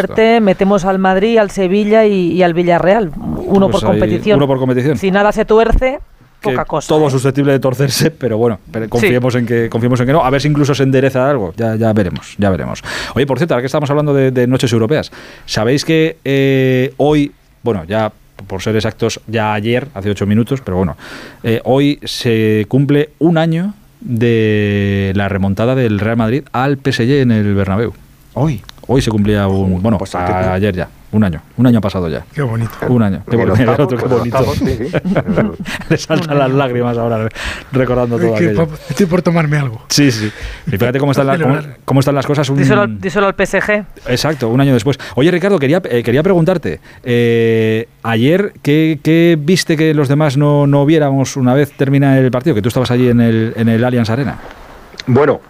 suerte metemos al Madrid, al Sevilla y, al Villarreal, uno Pues por competición. uno por competición. Si nada se tuerce, que poca cosa. todo ¿eh? susceptible de torcerse, pero bueno, pero confiemos en que confiemos en que no, a ver si incluso se endereza algo, ya, ya veremos, ya veremos. Oye, por cierto, ahora que estamos hablando de, de noches europeas, sabéis que eh, hoy, bueno, ya por ser exactos, ya ayer, hace ocho minutos, pero bueno, eh, hoy se cumple un año de la remontada del Real Madrid al PSG en el Bernabéu. Hoy. Hoy se cumplía un, bueno, pues, a- ayer ya, un año, un año ha pasado ya. Qué bonito. Un año. Qué bonito, qué bonito. octavo, sí, sí. Le saltan las lágrimas ahora recordando todo Es que, aquello. pa- estoy por tomarme algo. Sí, sí. Y fíjate cómo están, las- cómo, están las cosas. un- Díselo, al- díselo al PSG. Exacto, un año después. Oye, Ricardo, quería, eh, quería preguntarte. eh, ayer, ¿qué, qué viste que los demás no, no viéramos una vez termina el partido? Que tú estabas allí en el, en el Allianz Arena. Bueno,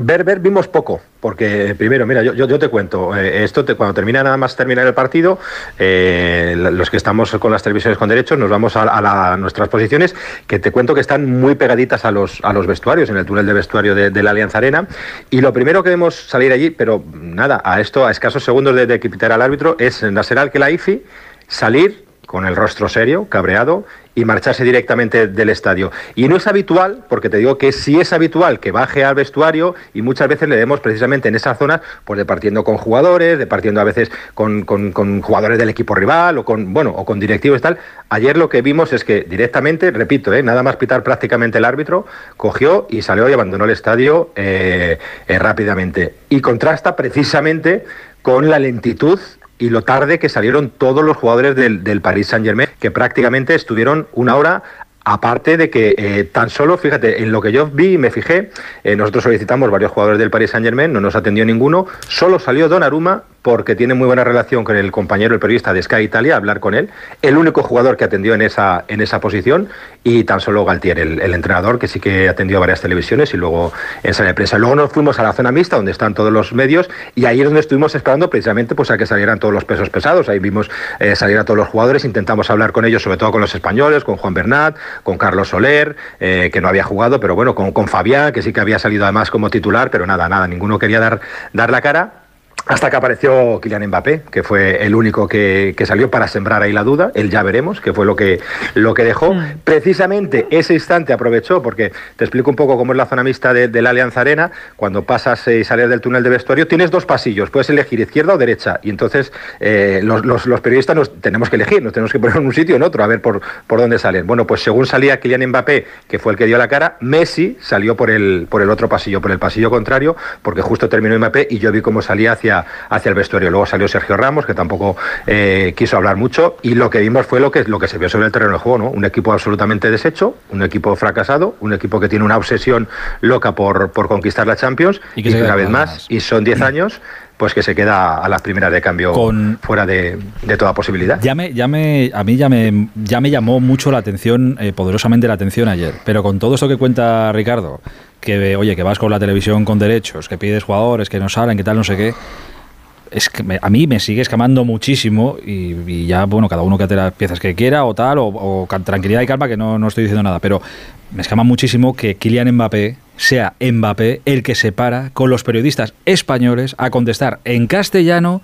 ver, ver, vimos poco, porque primero, mira, yo, te cuento, eh, esto te- cuando termina nada más terminar el partido, eh, la- los que estamos con las televisiones con derechos nos vamos a, a la- nuestras posiciones, que te cuento que están muy pegaditas a los, a los vestuarios, en el túnel de vestuario de, la Alianza Arena, y lo primero que vemos salir allí, pero nada, a esto, a escasos segundos de, de que al árbitro, es Nasser Al-Khelaifi salir con el rostro serio, cabreado, y marcharse directamente del estadio. Y no es habitual, porque te digo que sí es habitual que baje al vestuario y muchas veces le vemos precisamente en esa zona, pues departiendo con jugadores, departiendo a veces con, con- con jugadores del equipo rival o con, bueno, o con directivos y tal. Ayer lo que vimos es que directamente, repito, eh, nada más pitar prácticamente el árbitro, cogió y salió y abandonó el estadio eh, eh, rápidamente. Y contrasta precisamente con la lentitud y lo tarde que salieron todos los jugadores del, del Paris Saint Germain, que prácticamente estuvieron una hora. Aparte de que eh, tan solo, fíjate, en lo que yo vi y me fijé, eh, nosotros solicitamos varios jugadores del Paris Saint Germain, no nos atendió ninguno, solo salió Donnarumma porque tiene muy buena relación con el compañero, el periodista de Sky Italia, hablar con él, el único jugador que atendió en esa, en esa posición, y tan solo Galtier, el, el entrenador, que sí que atendió a varias televisiones y luego en sala de prensa. Luego nos fuimos a la zona mixta, donde están todos los medios, y ahí es donde estuvimos esperando precisamente pues, a que salieran todos los pesos pesados. Ahí vimos eh, salir a todos los jugadores, intentamos hablar con ellos, sobre todo con los españoles, con Juan Bernat, con Carlos Soler, eh, que no había jugado, pero bueno, con, con Fabián, que sí que había salido además como titular, pero nada, nada, ninguno quería dar, dar la cara. Hasta que apareció Kylian Mbappé, que fue el único que, que salió para sembrar ahí la duda, el ya veremos, que fue lo que, lo que dejó. Precisamente ese instante aprovechó, porque te explico un poco cómo es la zona mixta de, de la Alianza Arena, cuando pasas eh, y sales del túnel de vestuario, tienes dos pasillos, puedes elegir izquierda o derecha, y entonces eh, los, los- los periodistas nos tenemos que elegir, nos tenemos que poner en un sitio o en otro, a ver por, por dónde salen. Bueno, pues según salía Kylian Mbappé, que fue el que dio la cara, Messi salió por el, por el otro pasillo, por el pasillo contrario, porque justo terminó Mbappé y yo vi cómo salía hacia, hacia el vestuario. Luego salió Sergio Ramos, que tampoco eh, quiso hablar mucho, y lo que vimos fue lo que, lo que se vio sobre el terreno de juego, ¿no? Un equipo absolutamente deshecho, un equipo fracasado, un equipo que tiene una obsesión loca por, por conquistar la Champions, Y que una vez más, y son 10 años, pues que se queda a las primeras de cambio Con- fuera de, de toda posibilidad. Ya me, ya me, a mí ya me, ya me llamó mucho la atención, eh, poderosamente la atención ayer. Pero con todo esto que cuenta Ricardo, que oye, que vas con la televisión con derechos, que pides jugadores, que no salen, que tal, no sé qué. Es que me- a mí me sigue escamando muchísimo y, ya, bueno, cada uno que hace las piezas que quiera o tal, o, o tranquilidad y calma, que no, no estoy diciendo nada, pero me escama muchísimo que Kylian Mbappé sea Mbappé el que se para con los periodistas españoles a contestar en castellano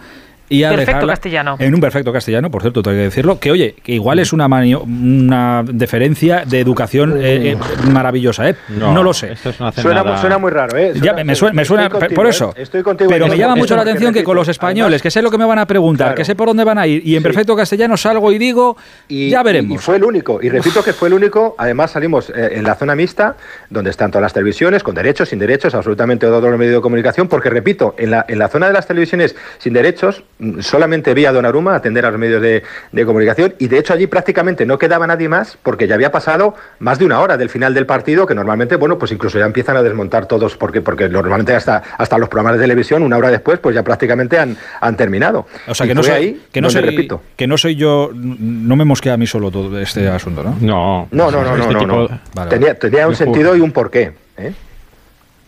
y a Perfecto dejarla- castellano. En un perfecto castellano, por cierto, tengo que decirlo. Que oye, que igual es una, manio- una deferencia de educación eh, eh, maravillosa, ¿eh? No, lo sé. Esto no hace Suena, nada- mu- suena muy raro, ¿eh? Ya, me, suena, me suena- contigo, por ¿eh? eso. Estoy contigo pero me llama mucho la atención que con los españoles, además- que sé lo que me van a preguntar, Claro. que sé por dónde van a ir, y en Sí. perfecto castellano salgo y digo, Y, ya veremos. Y fue el único. Y repito que fue el único. Además, salimos en la zona mixta, donde están todas las televisiones, con derechos, sin derechos, absolutamente todos los medios de comunicación. Porque, repito, en la, en la zona de las televisiones sin derechos, solamente vi a Donnarumma atender a los medios de, de comunicación. Y de hecho, allí prácticamente no quedaba nadie más, porque ya había pasado más de una hora del final del partido, que normalmente, bueno, pues incluso ya empiezan a desmontar todos, porque, porque normalmente hasta, hasta los programas de televisión, una hora después, pues ya prácticamente han, han terminado. o sea, Y que no, soy, ahí que, no soy, repito. que no soy yo, no me mosquea a mí solo todo este asunto, ¿no? No, No, no, no, no, este no, tipo- no. Vale, Tenía, tenía un sentido y un porqué. ¿eh?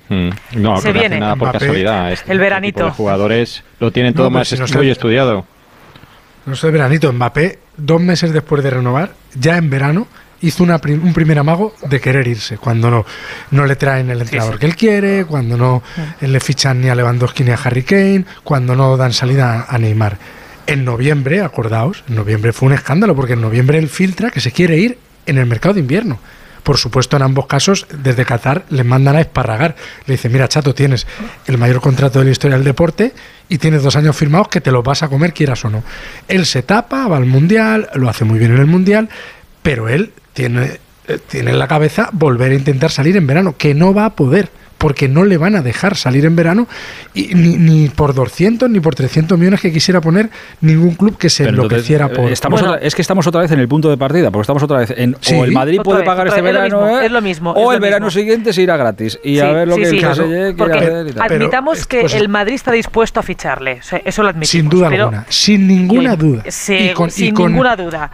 Mm, No, Se viene. nada por Mbappé. casualidad. Este El tipo veranito. de jugadores lo tienen todo más si no sé- estudiado. No sé, veranito, Mbappé, dos meses después de renovar, ya en verano, hizo una, un primer amago de querer irse, cuando no, no le traen el entrenador que él quiere, cuando no eh, le fichan ni a Lewandowski ni a Harry Kane, cuando no dan salida a, a Neymar. En noviembre, acordaos, en noviembre fue un escándalo, porque en noviembre él filtra que se quiere ir en el mercado de invierno. Por supuesto, en ambos casos, desde Qatar le mandan a esparragar. Le dice, mira, chato, tienes el mayor contrato de la historia del deporte y tienes dos años firmados que te los vas a comer, quieras o no. Él se tapa, va al Mundial, lo hace muy bien en el Mundial, pero él tiene, eh, tiene en la cabeza volver a intentar salir en verano, que no va a poder, porque no le van a dejar salir en verano y ni, ni por 200 ni por 300 millones que quisiera poner ningún club que se Pero enloqueciera eh, por... estamos Bueno. otra- es que estamos otra vez en el punto de partida, porque estamos otra vez en Sí. o el Madrid Otra puede vez, pagar este vez, es lo verano mismo, ¿eh? es lo mismo, o es el verano mismo. siguiente se irá gratis y a ver lo sí, que claro. Porque. Pero, admitamos que pues- el Madrid está dispuesto a ficharle, o sea, eso lo admitimos. Sin duda pero- alguna, sin ninguna duda. se- Y con- y sin con- ninguna duda.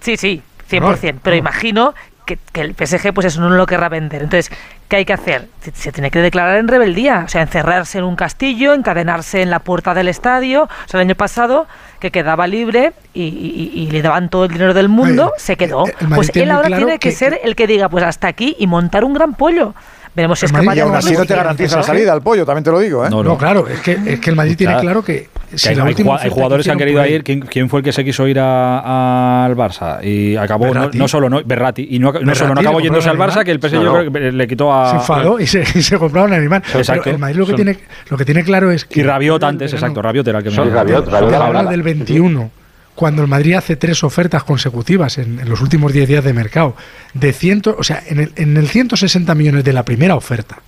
Sí, sí, 100%. No, pero no. imagino que, que el PSG pues eso no lo querrá vender. Entonces, ¿qué hay que hacer? Se, se tiene que declarar en rebeldía, o sea, encerrarse en un castillo, encadenarse en la puerta del estadio. O sea, el año pasado, que quedaba libre y, y- y le daban todo el dinero del mundo, Ay, se quedó. el- el Madrid pues él ahora claro tiene que, que- ser el que diga, pues hasta aquí y montar un gran pollo. Veremos si El es capaz de Y aún así no te garantiza la salida al pollo, también te lo digo, ¿eh? No, No, claro, es que, es que el Madrid tiene Claro. Que si hay, hay hay jugadores que han hicieron querido ir. ¿Quién, quién fue el que se quiso ir a- al Barça? Y acabó, no, Berratti. no solo no, Berratti, y no, no Berratti, solo no acabó yéndose al Barça, que el PSG No, creo que le quitó a. se enfadó y se, y se compraron a Neymar. Exacto. Pero el Madrid lo que, Son- tiene, lo que tiene claro es que. Y Rabiot antes, exacto, Rabiot era el que me Sí, Rabiot, Rabiot. del 21, cuando el Madrid hace tres ofertas consecutivas en, en los últimos 10 días de mercado, de ciento, o sea, en el, en el 160 millones de la primera oferta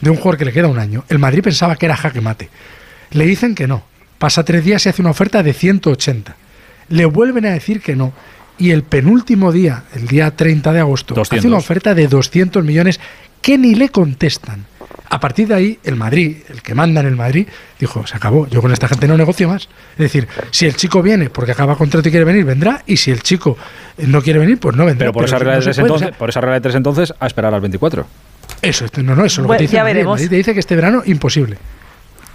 de un jugador que le queda un año, el Madrid pensaba que era jaque mate. Le dicen que no. Pasa tres días y hace una oferta de 180. Le vuelven a decir que no. Y el penúltimo día, el día 30 de agosto, 200. hace una oferta de 200 millones que ni le contestan. A partir de ahí, el Madrid, el que manda en el Madrid, dijo, se acabó, yo con esta gente no negocio más. Es decir, si el chico viene porque acaba contrato y quiere venir, vendrá, y si el chico no quiere venir, pues no vendrá. Pero por esa, regla no de tres puede, o entonces, sea, por esa regla de tres entonces, a esperar al 24. eso, no, no, eso es lo Bueno, que te dice ya Madrid. Veremos. Madrid te dice que este verano imposible.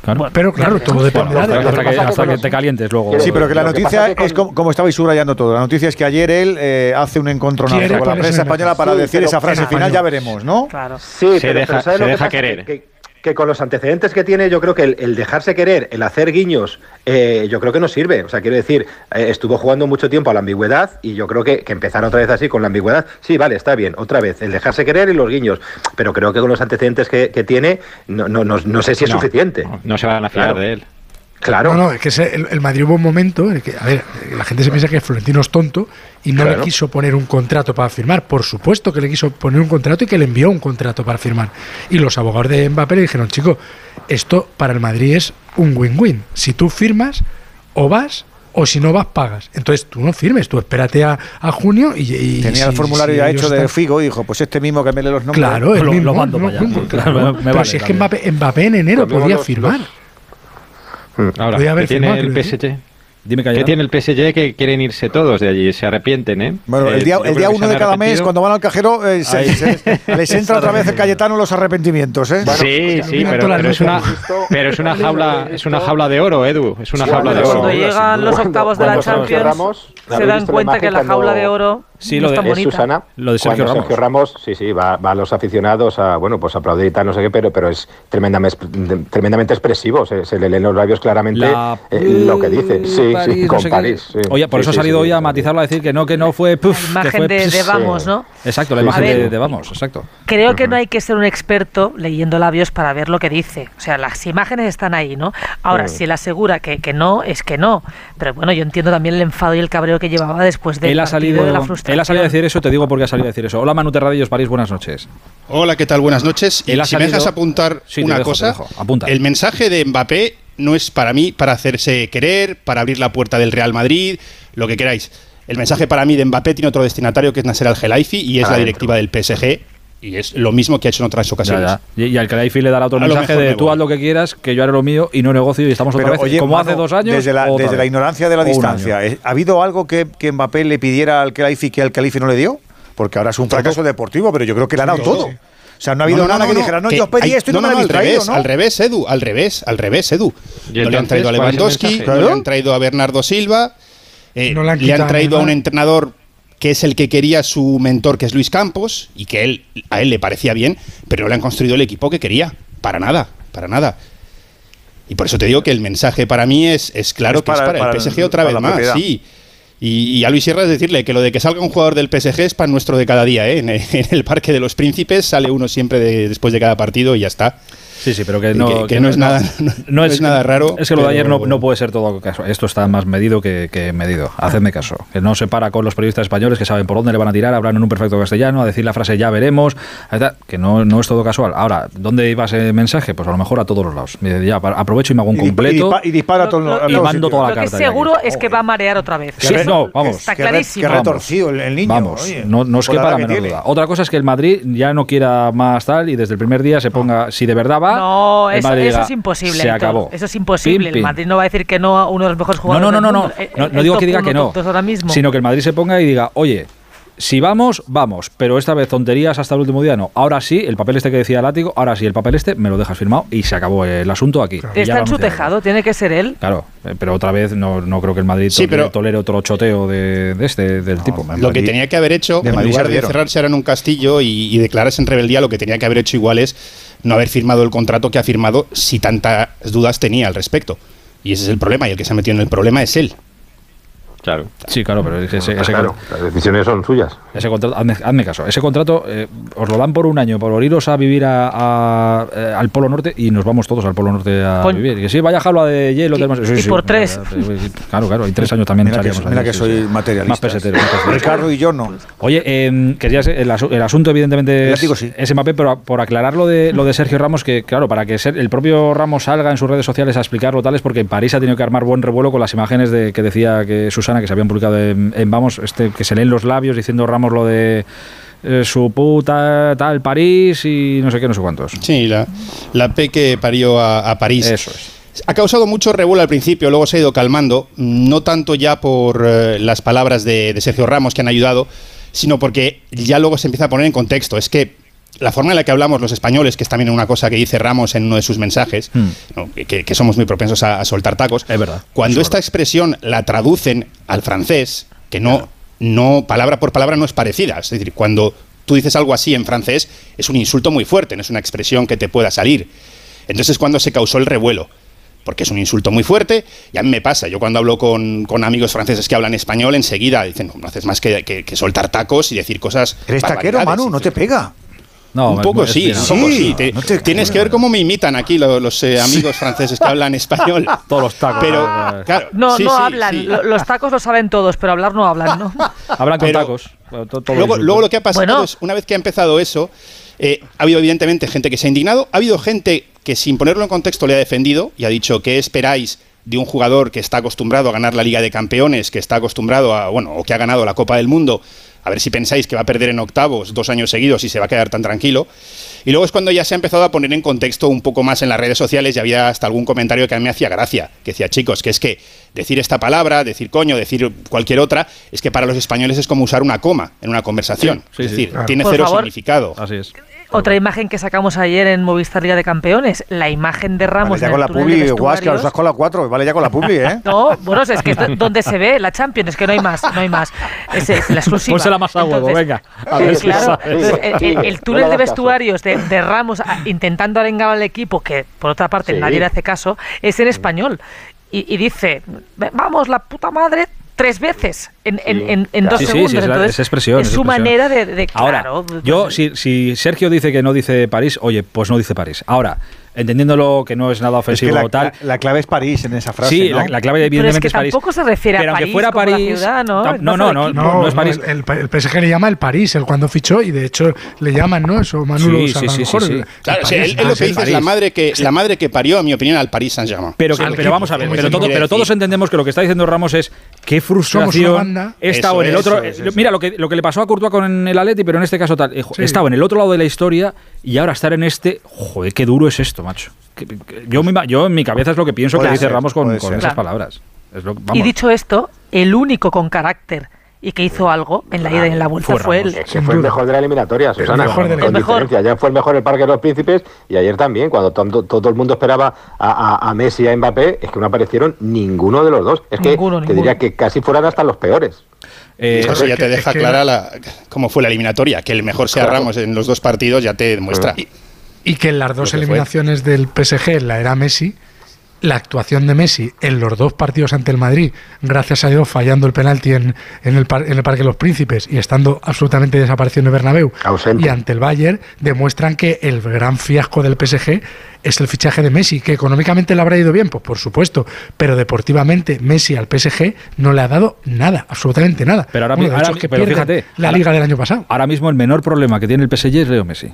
Claro. Bueno, Pero claro, todo veremos. dependerá hasta, de hasta que, hasta te calientes luego. Sí, pero que la que noticia es con- como, como estabais subrayando todo. La noticia es que ayer él eh, hace un encontronazo con la prensa española para Sí, decir esa frase final, ya veremos, ¿no? Claro. Sí, Se pero, deja- pero ¿sabes se deja querer. Que, que- con los antecedentes que tiene, yo creo que el, el dejarse querer, el hacer guiños, eh, yo creo que no sirve. O sea, quiero decir, eh, estuvo jugando mucho tiempo a la ambigüedad y yo creo que, que empezar otra vez así con la ambigüedad, sí, vale, está bien, otra vez, el dejarse querer y los guiños. Pero creo que con los antecedentes que, que tiene, no, no, no, no sé si es suficiente. No, no se van a fiar Claro. de él. Claro. No, no, es que ese- el, el Madrid hubo un momento en el que, a ver, la gente se piensa que Florentino es tonto y no Claro. le quiso poner un contrato para firmar. Por supuesto que le quiso poner un contrato y que le envió un contrato para firmar. Y los abogados de Mbappé le dijeron, chico, esto para el Madrid es un win-win. Si tú firmas, o vas, o si no vas, pagas. Entonces tú no firmes, tú espérate a, a junio y, y Tenía el formulario si ya hecho de Figo y dijo, pues este mismo que me lee los nombres. Claro, el Lo- lo mismo, mando no, para allá. no, Claro, claro. me Pero vale si es que. Mbappé, Mbappé en enero Cambiamos podía los- firmar. los- Ahora, Podía haber ¿qué tiene firmado, el. PSG? Dime que ¿Qué ayer- tiene el PSG que quieren irse todos de allí? Se arrepienten, ¿eh? Bueno, Eh, el día, yo el día uno se de cada mes, cuando van al cajero, eh, se- se- les entra otra vez el Cayetano los arrepentimientos, ¿eh? sí, sí, mira pero, todas las pero es una, pero es una jaula, es una jaula de oro, Edu. Es una Sí, jaula de cuando- oro. Cuando llegan los octavos de la Champions, se ¿habéis dan cuenta que la cuando- jaula de oro Sí, no lo de- es. Susana. Lo de Sergio Cuando Ramos. Sergio Ramos, sí, sí, va, va a los aficionados a, bueno, pues a aplaudir y tal, no sé qué, pero, pero es tremendamente, tremendamente expresivo. Se, se le leen los labios claramente La- eh, lo que dice. Sí, París, sí, no con. París. sí. Oye, por Sí, eso ha salido sí, hoy a matizarlo, a decir que no, que no fue. Puf, La que imagen fue de, de. Vamos, ¿no? Exacto, la Sí, imagen de, de Vamos, exacto. Creo que no hay que ser un experto leyendo labios para ver lo que dice. O sea, las imágenes están ahí, ¿no? Ahora, si él asegura que, que no, es que no. Pero bueno, yo entiendo también el enfado y el cabreo que llevaba después del Él ha, salido, de la él ha salido a decir eso, te digo por qué ha salido a decir eso. Hola Manu Terradillos, París, buenas noches. Hola, ¿qué tal? Buenas noches. Y ha si me dejas apuntar Sí, una dejo, cosa. Apunta. el mensaje de Mbappé no es para mí para hacerse querer, para abrir la puerta del Real Madrid, lo que queráis. El mensaje para mí de Mbappé tiene otro destinatario que es Nasser Al-Khelaifi y es la directiva del PSG y es lo mismo que ha hecho en otras ocasiones. ya. Y, y al Khalifi le dará otro A mensaje de me tú haz lo que quieras, que yo haré lo mío y no negocio y estamos otra vez oye, como hace dos años. Desde la, desde la ignorancia de la distancia. ¿eh? ¿ha habido algo que, que Mbappé le pidiera al Khalifi que al Khalifi no le dio? Porque ahora es un fracaso deportivo, pero yo creo que le ha dado Todo. todo. O sea, no ha habido No, no, nada no, que no, dijera, no, que yo os pedí hay- esto y no, me lo al habéis traído, revés, ¿no? al revés, Edu, al revés, al revés, Edu. ¿Y No le han traído a Lewandowski, no le han traído a Bernardo Silva, eh, No le han le han traído a un entrenador que es el que quería su mentor, que es Luis Campos, y que él, a él le parecía bien, pero no le han construido el equipo que quería. Para nada, para nada. Y por eso te digo que el mensaje para mí es, es claro Es que para- es para, para el el- PSG otra para vez más, propiedad. sí. Y, y a Luis Sierra es decirle que lo de que salga un jugador del PSG es pan nuestro de cada día, ¿eh? En, en el Parque de los Príncipes sale uno siempre de- después de cada partido y ya está. Sí, sí, pero que Y no, que- que no es nada- no es nada raro, Es que lo de ayer no, puede ser todo caso. Esto está más medido que, que medido. Hacedme caso. Que no se para con los periodistas españoles que saben por dónde le van a tirar, hablan en un perfecto castellano, a decir la frase ya veremos. Que no, no es todo casual. Ahora, ¿dónde iba ese mensaje? Pues a lo mejor a todos los lados. Ya, aprovecho y me hago un Y, y completo. y dispara a Lo- todos lo- a y mando toda la Lo que carta seguro es que va a marear otra vez. Sí, no, vamos. Está clarísimo. qué retorcido el, el niño. Vamos, oye, no, no edad que menor tiene. duda. Otra cosa es que el Madrid ya no quiera más tal y desde el primer día se ponga, si de verdad va, No, el eso, es imposible. Se acabó. Eso es imposible. Pim, El. Madrid no va a decir que no a uno de los mejores No, jugadores. no, no, del no, no. mundo. El- No, el no digo que diga que no, ahora mismo. sino que el Madrid se ponga y diga, oye, si vamos, vamos, pero esta vez tonterías hasta el último día no. Ahora sí, el papel este que decía Látigo, ahora sí, el papel este me lo dejas firmado y se acabó el asunto aquí. Está en su tejado, tiene que ser él. Claro, eh, pero otra vez no, no creo que el Madrid Sí, tolere, pero- tolere otro choteo de, de este, del tipo. Lo que tenía que haber hecho, de en Madrid lugar de cerrarse ahora en un castillo y, y declararse en rebeldía, lo que tenía que haber hecho igual es no haber firmado el contrato que ha firmado si tantas dudas tenía al respecto. Y ese es el problema, y el que se ha metido en el problema es él. Claro. Sí, claro, pero ese, ese- claro, las decisiones son suyas. Ese contrato, hazme, hazme caso, ese contrato eh, os lo dan por un año, por iros a vivir a- a- eh, al Polo Norte y nos vamos todos al Polo Norte a vivir. Y que sí, vaya jaula de hielo. Y- tenemos- sí, y sí, por tres. eh, Claro, claro, y tres años también Mira que, echaríamos mira ahí, que sí, soy sí. materialista. Más pesetero. Ricardo y yo no. Oye, eh, querías el, asu- el asunto evidentemente El es, Mbappé, pero por aclarar lo de, lo de Sergio Ramos, que claro, para que ser- el propio Ramos salga en sus redes sociales a explicarlo tal es porque en París ha tenido que armar buen revuelo con las imágenes de que decía que Susana, que se habían publicado en, en Vamos, este que se leen los labios diciendo Ramos lo de eh, su puta tal París y no sé qué, no sé cuántos. Sí, la, la P que parió a, a París. Eso es. Ha causado mucho revuelo al principio, luego se ha ido calmando, no tanto ya por eh, las palabras de, de Sergio Ramos que han ayudado, sino porque ya luego se empieza a poner en contexto. Es que la forma en la que hablamos los españoles, que es también una cosa que dice Ramos en uno de sus mensajes, Hmm. ¿no? que, que somos muy propensos a, a soltar tacos, Es verdad. cuando es esta expresión la traducen al francés, que no, no palabra por palabra no es parecida, es decir, cuando tú dices algo así en francés es un insulto muy fuerte, no es una expresión que te pueda salir. Entonces es cuando se causó el revuelo, porque es un insulto muy fuerte y a mí me pasa, yo cuando hablo con, con amigos franceses que hablan español enseguida dicen, no, no haces más que, que- que soltar tacos y decir cosas... Eres taquero, barbaridades". Manu, no te pega. No, un poco sí, es- un poco Sí. Te- no te- tienes que ver cómo me imitan aquí lo- los, eh, amigos franceses que hablan español. Todos los tacos. Pero, Ah. claro, No, sí, no sí, hablan. Los tacos lo saben todos, pero hablar no hablan, ¿no? Hablan con Pero- tacos. Todo Luego, luego lo que ha pasado Bueno. es, una vez que ha empezado eso, eh, ha habido evidentemente gente que se ha indignado, ha habido gente que sin ponerlo en contexto le ha defendido y ha dicho, ¿qué esperáis de un jugador que está acostumbrado a ganar la Liga de Campeones, que está acostumbrado a, bueno, o que ha ganado la Copa del Mundo? A ver si pensáis que va a perder en octavos dos años seguidos y se va a quedar tan tranquilo. Y luego es cuando ya se ha empezado a poner en contexto un poco más en las redes sociales y había hasta algún comentario que a mí me hacía gracia, que decía, chicos, que es que decir esta palabra, decir coño, decir cualquier otra, es que para los españoles es como usar una coma en una conversación. Sí, sí, es decir, claro. tiene Por cero favor. significado. Así es. Otra imagen que sacamos ayer en Movistar Liga de Campeones, la imagen de Ramos Vale ya en con el la publi, vestuarios. os das con la 4. Vale ya con la publi, ¿eh? No, bueno, es que es do- donde se ve la Champions, es que no hay más, no hay más. Es, es la exclusiva. Pónsela más a huevo, Entonces, venga. A ver si claro, sabes. entonces, el, túnel de vestuarios de, de Ramos a- intentando arengar al equipo, que por otra parte Sí. nadie le hace caso, es en español. Y, y dice, vamos, la puta madre, tres veces en, en, en, en dos Sí, segundos. sí, es la- Entonces, es expresión, Es es su expresión. manera de, de Ahora, claro, yo, si, si Sergio dice que no dice París, oye, pues no dice París. Ahora, entendiéndolo que no es nada Es que ofensivo la, o tal. la- la clave es París en esa frase. sí, ¿no? la, la clave Pero es evidentemente que es París. tampoco se refiere a pero aunque París fuera como la París, ciudad, ¿no? no, no, no, equipo. no, no es París. El, el PSG le llama el París, el cuando fichó, y de hecho le llaman, ¿no? Eso Manu Sí, sí, sí, sí, Claro, París. él, lo que dice es la París. madre que la madre que parió, a mi opinión, al Paris Saint-Germain. Pero, que, pero vamos a ver, pero, pero todos entendemos que lo que está diciendo Ramos es qué frustración he estado en el otro. Mira lo que, lo que le pasó a Courtois con el Atleti, pero en este caso tal. He estado en el otro lado de la historia y ahora estar en este. Joder, qué duro es esto, macho. Que- que- Yo, en mi cabeza es lo que pienso Puede que dice ser, Ramos con, esas Claro. palabras. Es lo- Y dicho esto, el único con carácter y que hizo algo en la ida y en la vuelta Fue él. Es que fue el mejor de la eliminatoria, Susana. mejor de la- con El mejor. diferencia. Ya fue el mejor el Parque de los Príncipes y ayer también, cuando tanto- todo el mundo esperaba a, a- a Messi y a Mbappé, es que no aparecieron ninguno de los dos. Es que Ninguno, te diría que casi fueran hasta los peores. Eh, Eso ya te deja clara la, cómo fue la eliminatoria. Que el mejor sea Claro. Ramos en los dos partidos ya te demuestra. Y que en las dos fue. eliminaciones del PSG la era Messi, la actuación de Messi en los dos partidos ante el Madrid, gracias a Dios fallando el penalti en, en, el, par- en el Parque de los Príncipes y estando absolutamente desaparecido en el Bernabéu, Ausente. y ante el Bayern, demuestran que el gran fiasco del PSG es el fichaje de Messi, que económicamente le habrá ido bien, pues por supuesto, pero deportivamente Messi al PSG no le ha dado nada, absolutamente nada. Pero ahora Bueno, hecho es que pero fíjate, la ahora- liga del año pasado. ahora mismo el menor problema que tiene el PSG es Leo Messi.